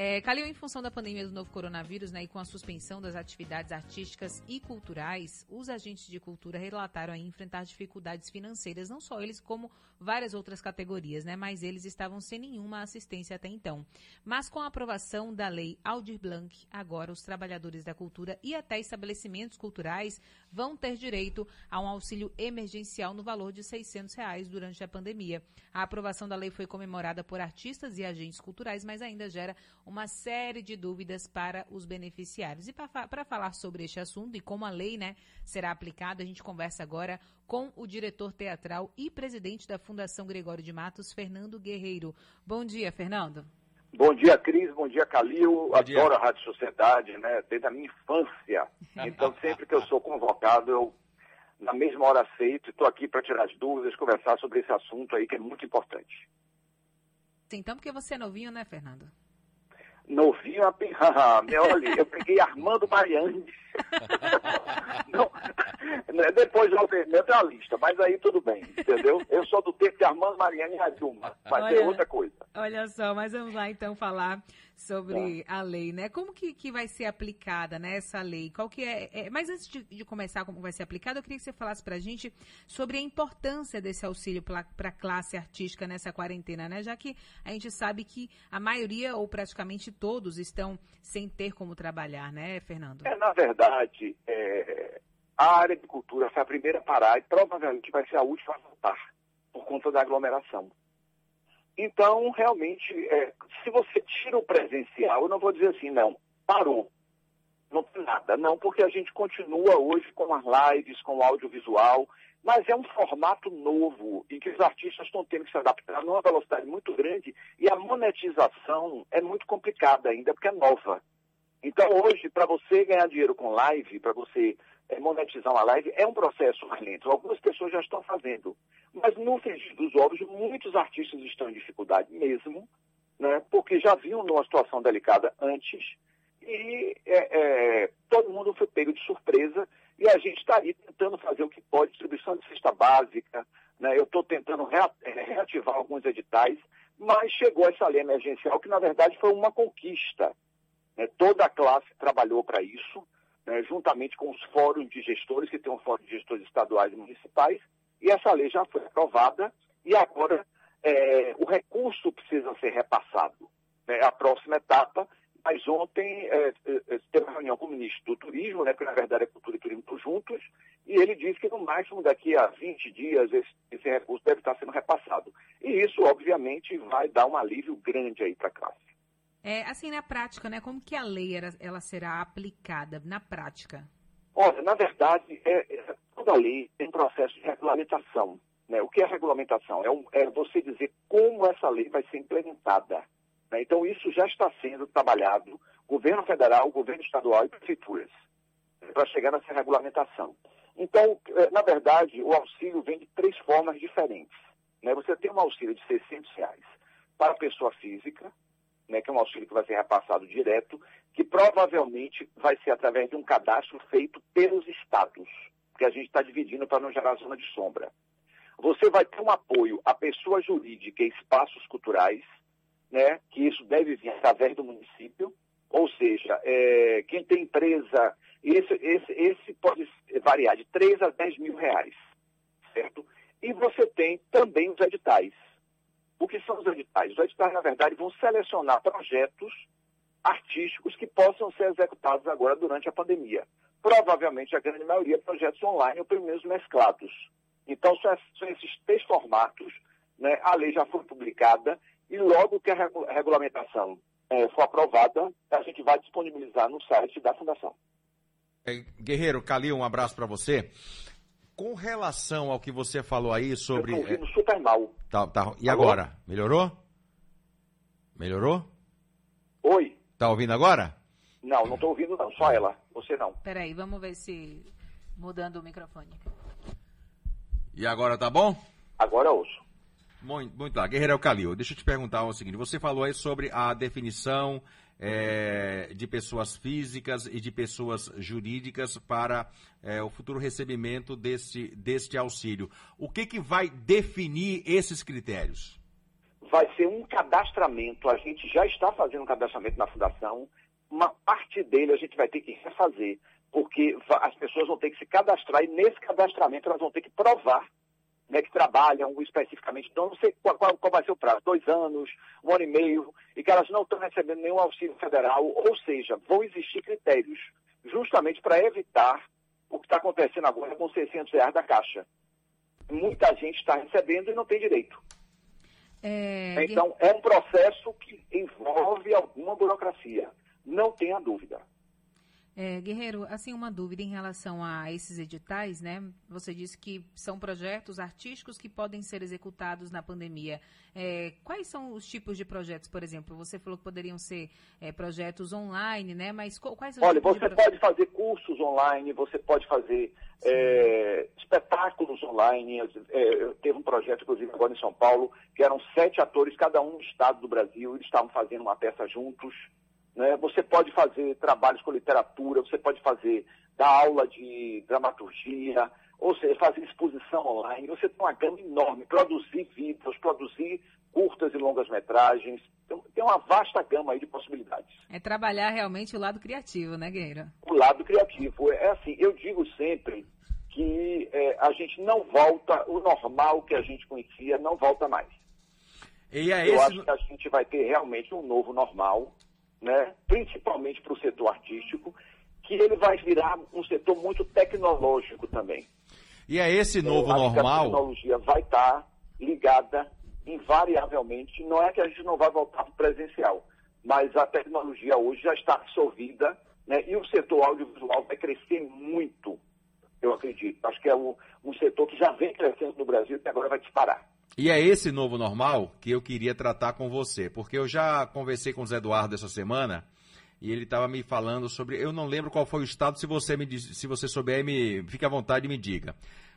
É, Calil, em função da pandemia do novo coronavírus né, e com a suspensão das atividades artísticas e culturais, os agentes de cultura relataram enfrentar dificuldades financeiras, não só eles, como várias outras categorias, né? Mas eles estavam sem nenhuma assistência até então. Mas com a aprovação da lei Aldir Blanc, agora os trabalhadores da cultura e até estabelecimentos culturais vão ter direito a um auxílio emergencial no valor de 600 reais durante a pandemia. A aprovação da lei foi comemorada por artistas e agentes culturais, mas ainda gera uma série de dúvidas para os beneficiários. E para falar sobre este assunto e como a lei né, será aplicada, a gente conversa agora com o diretor teatral e presidente da Fundação Gregório de Matos, Fernando Guerreiro. Bom dia, Fernando. Bom dia, Cris. Bom dia, Calil. Bom Adoro dia. a Rádio Sociedade, né? Desde a minha infância. Então, sempre que eu sou convocado, eu, na mesma hora, aceito. Estou aqui para tirar as dúvidas, conversar sobre esse assunto aí que é muito importante. Então, porque você é novinho, né, Fernando? Novinho a olha, eu peguei Armando Mariani. Não, né, depois eu tenho a lista, mas aí tudo bem, entendeu? Eu sou do tempo de Armando Mariani e a Dilma, vai olha, ser outra coisa. Olha só, mas vamos lá então falar sobre tá. a lei, né? Como que, que vai ser aplicada né, essa lei? Qual que é, é mas antes de, de, começar como vai ser aplicada, eu queria que você falasse para a gente sobre a importância desse auxílio para a classe artística nessa quarentena, né? Já que a gente sabe que a maioria ou praticamente todos estão sem ter como trabalhar, né, Fernando? É, na verdade, é, a área de cultura foi a primeira a parar e provavelmente vai ser a última a voltar por conta da aglomeração. Então, realmente, é, se você tira o presencial, eu não vou dizer assim, não, parou. Não tem nada. Não, porque a gente continua hoje com as lives, com o audiovisual, mas é um formato novo em que os artistas estão tendo que se adaptar numa velocidade muito grande e a monetização é muito complicada ainda, porque é nova. Então, hoje, para você ganhar dinheiro com live, para você é, monetizar uma live, é um processo lento. Algumas pessoas já estão fazendo. Mas no frigir dos ovos, muitos artistas estão em dificuldade mesmo, né, porque já vinham numa situação delicada antes e é, é, todo mundo foi pego de surpresa e a gente está aí tentando fazer o que pode, distribuição de cesta básica, né, eu estou tentando é, reativar alguns editais, mas chegou essa lei emergencial que, na verdade, foi uma conquista. Né, toda a classe trabalhou para isso, né, juntamente com os fóruns de gestores, que tem um fórum de gestores estaduais e municipais, e essa lei já foi aprovada e agora é, o recurso precisa ser repassado. Né, a próxima etapa, mas ontem é, é, teve uma reunião com o ministro do Turismo, né, que na verdade é Cultura e Turismo juntos, e ele disse que no máximo daqui a 20 dias esse, esse recurso deve estar sendo repassado. E isso, obviamente, vai dar um alívio grande aí para a classe. É, assim, na prática, né? Como que a lei era, ela será aplicada na prática? Olha, na verdade, é, é, toda lei tem processo de regulamentação. Né? O que é regulamentação? É, um, é, você dizer como essa lei vai ser implementada. Né? Então, isso já está sendo trabalhado, governo federal, governo estadual e prefeituras, né? para chegar nessa regulamentação. Então, é, na verdade, o auxílio vem de três formas diferentes. Né? Você tem um auxílio de 600 reais para pessoa física, né, que é um auxílio que vai ser repassado direto, que provavelmente vai ser através de um cadastro feito pelos estados, que a gente está dividindo para não gerar zona de sombra. Você vai ter um apoio à pessoa jurídica e espaços culturais, né, que isso deve vir através do município, ou seja, é, quem tem empresa, esse, esse, esse pode variar de 3 a 10 mil reais, certo? E você tem também os editais. O que são os editais? Os editais, na verdade, vão selecionar projetos artísticos que possam ser executados agora durante a pandemia. Provavelmente, a grande maioria, projetos online ou pelo menos mesclados. Então, são esses três formatos. Né? A lei já foi publicada e logo que a regulamentação é, for aprovada, a gente vai disponibilizar no site da Fundação. É, Guerreiro, Calil, um abraço para você. Com relação ao que você falou aí sobre. Eu tô ouvindo é... super mal. Tá, tá. E Alô? agora? Melhorou? Melhorou? Oi. Tá ouvindo agora? Não, não tô ouvindo não, só ela. Você não. Peraí, vamos ver se. Mudando o microfone. E agora tá bom? Agora ouço. Muito, muito lá. Guerreiro Calil, deixa eu te perguntar o seguinte: você falou aí sobre a definição é, de pessoas físicas e de pessoas jurídicas para é, o futuro recebimento deste, deste auxílio. O que, que vai definir esses critérios? vai ser um cadastramento. A gente já está fazendo um cadastramento na fundação. Uma parte dele a gente vai ter que refazer, porque as pessoas vão ter que se cadastrar e nesse cadastramento elas vão ter que provar né, que trabalham especificamente. Então, não sei qual, qual, qual, vai ser o prazo, dois anos, um ano e meio, e que elas não estão recebendo nenhum auxílio federal, ou seja, vão existir critérios justamente para evitar o que está acontecendo agora com 600 reais da Caixa. Muita gente está recebendo e não tem direito. É... Então, é um processo que envolve alguma burocracia, não tenha dúvida. É, Guerreiro, assim, uma dúvida em relação a esses editais, né? Você disse que são projetos artísticos que podem ser executados na pandemia. É, quais são os tipos de projetos, por exemplo? Você falou que poderiam ser é, projetos online, né? Mas quais são Olha, você pode fazer cursos online, você pode fazer é, espetáculos online. É, teve um projeto, inclusive, agora em São Paulo, que eram sete atores, cada um no estado do Brasil, eles estavam fazendo uma peça juntos. Né? Você pode fazer trabalhos com literatura, você pode fazer dar aula de dramaturgia, ou seja, fazer exposição online. Você tem uma gama enorme, produzir vídeos, produzir curtas e longas metragens. Tem uma vasta gama aí de possibilidades. É trabalhar realmente o lado criativo, né, Guerreiro? O lado criativo. É assim, eu digo sempre que é, a gente não volta, o normal que a gente conhecia não volta mais. E é eu esse... acho que a gente vai ter realmente um novo normal né, principalmente para o setor artístico, que ele vai virar um setor muito tecnológico também. E é esse novo normal? a tecnologia vai estar ligada invariavelmente. Não é que a gente não vai voltar para o presencial, mas a tecnologia hoje já está absorvida né, e o setor audiovisual vai crescer muito, eu acredito. Acho que é um, um setor que já vem crescendo no Brasil e agora vai disparar. E é esse novo normal que eu queria tratar com você, porque eu já conversei com o Zé Eduardo essa semana e ele estava me falando sobre, eu não lembro qual foi o estado, se você me se você souber, me fique à vontade e me diga.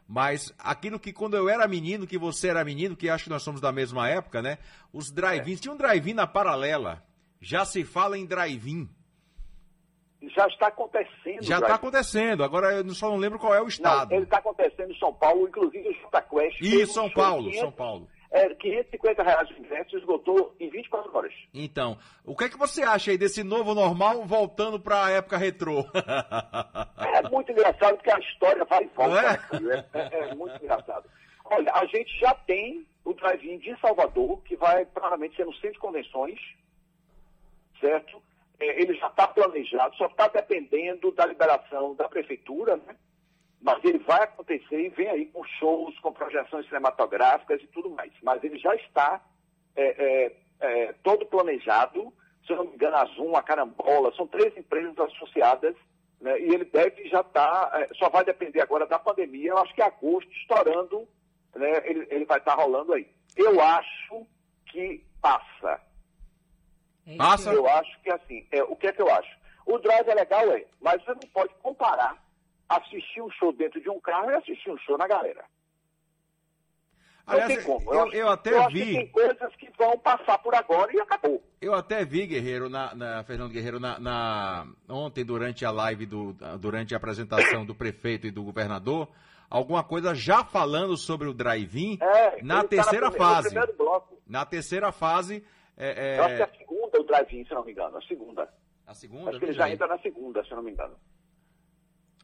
Mas aquilo que quando eu era menino, que você era menino, que acho que nós somos da mesma época, né? Os drive-ins, é. tinha um drive-in na paralela. Já se fala em drive-in já está acontecendo. Já está acontecendo, agora eu só não lembro qual é o estado. Não, ele está acontecendo em São Paulo, inclusive o Jota Quest. E São Paulo, 500, São Paulo. É, 550 reais de ingresso esgotou em 24 horas. Então, o que é que você acha aí desse novo normal voltando para a época retrô? é muito engraçado porque a história vai e volta. É? Né, é, é, é muito engraçado. Olha, a gente já tem o drive-in de Salvador, que vai provavelmente ser no centro de convenções, certo? É, ele já está planejado, só está dependendo da liberação da prefeitura, né? Mas ele vai acontecer e vem aí com shows, com projeções cinematográficas e tudo mais. Mas ele já está é, é, é, todo planejado, se eu não me engano, a Zoom, a Carambola, são três empresas associadas, né? e ele deve já estar, tá, é, só vai depender agora da pandemia, eu acho que agosto, estourando, né? ele, ele vai estar tá rolando aí. Eu acho que passa é Passa? Eu acho que assim, é, o que é que eu acho? O drive é legal, é, mas você não pode comparar assistir um show dentro de um carro e assistir um show na galera. Não Aliás, tem como. Eu, eu, eu até eu vi. tem coisas que vão passar por agora e acabou. Eu até vi, Guerreiro, na, na Fernando Guerreiro, na, na, ontem, durante a live, do, durante a apresentação do prefeito e do governador, alguma coisa já falando sobre o drive-in é, na terceira tá fase. Na terceira fase. É, é... Eu acho que é segunda o drive-in, se não me engano. A segunda. A segunda? Acho que ele já entra na segunda, se não me engano.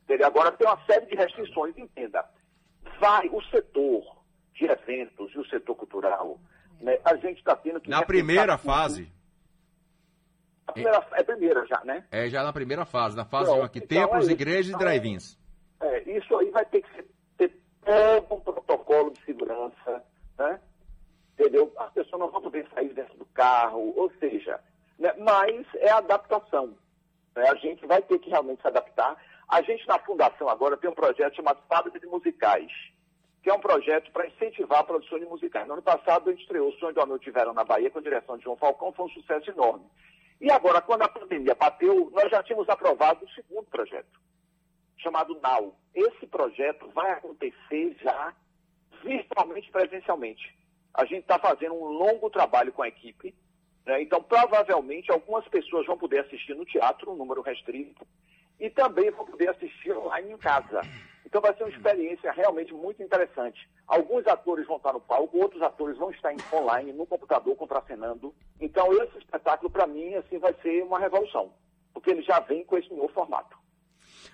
Ele agora tem uma série de restrições, entenda. Vai o setor de eventos e o setor cultural, né, a gente está tendo que. Na primeira fase. A primeira, é primeira já, né? É já na primeira fase, na fase então, aqui, então templos, é igrejas então, e drive-ins. É, isso aí vai ter que ser, ter todo um protocolo de segurança, né? Entendeu? As pessoas não vão poder sair dentro do carro, ou seja, né? mas é adaptação. Né? A gente vai ter que realmente se adaptar. A gente na Fundação agora tem um projeto chamado Fábrica de Musicais, que é um projeto para incentivar a produção de musicais. No ano passado a gente estreou o Sonho Amor Tiveram na Bahia com a direção de João Falcão, foi um sucesso enorme. E agora, quando a pandemia bateu, nós já tínhamos aprovado o segundo projeto, chamado NAU. Esse projeto vai acontecer já virtualmente presencialmente. A gente está fazendo um longo trabalho com a equipe, né? então provavelmente algumas pessoas vão poder assistir no teatro, um número restrito, e também vão poder assistir online em casa. Então vai ser uma experiência realmente muito interessante. Alguns atores vão estar no palco, outros atores vão estar online, no computador, contracenando. Então esse espetáculo, para mim, assim, vai ser uma revolução, porque ele já vem com esse novo formato.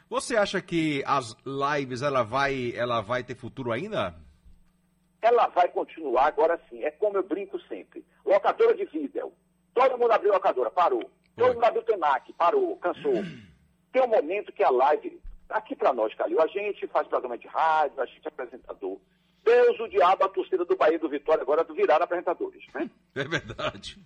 Você acha que as lives ela vai, ela vai ter futuro ainda? Ela vai continuar agora sim. É como eu brinco sempre. Locadora de vídeo. Todo mundo abriu locadora, parou. Todo mundo abriu Tenac, parou, cansou. Tem um momento que a live, aqui para nós, Calil, a gente faz programa de rádio, a gente é apresentador. Deus, o diabo, a torcida do Bahia do Vitória agora viraram apresentadores, né? É verdade.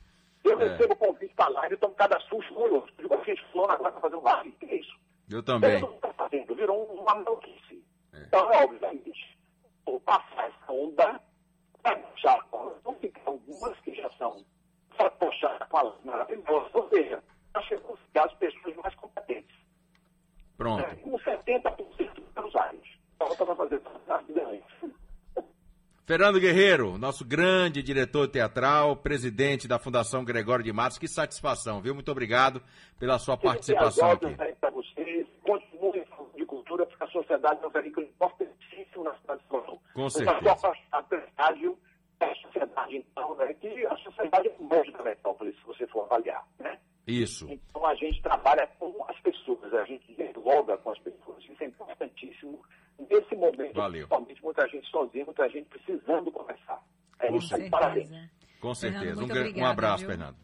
Eu é. recebo convite para live, eu tomo cada susto curioso. Digo, a gente fulano agora para fazer um live. O que é isso? Eu também. Todo mundo está fazendo, virou uma maluquice. É. Então, é obviamente, vou passar essa onda puxar, vão ficar algumas que já são para puxar com as maravilhosas, ou seja, nós chegamos as pessoas mais competentes. Pronto. É, com 70% pelos áreas. Falta para fazer. Fernando Guerreiro, nosso grande diretor teatral, presidente da Fundação Gregório de Matos, que satisfação, viu? Muito obrigado pela sua participação aqui. Para vocês, continuem de cultura, porque a sociedade é um veículo importantíssimo na cidade de São Paulo. Com certeza. Eu estou rádio, a sociedade, então, né, que a sociedade é o monte da metrópole, se você for avaliar, né? Isso. Então a gente trabalha com as pessoas, a gente dialoga com as pessoas, isso é importantíssimo nesse momento, Valeu. principalmente muita gente sozinha, muita gente precisando conversar. É Com isso aí, certeza. parabéns. Com certeza. Fernando, um, um abraço, viu? Fernando.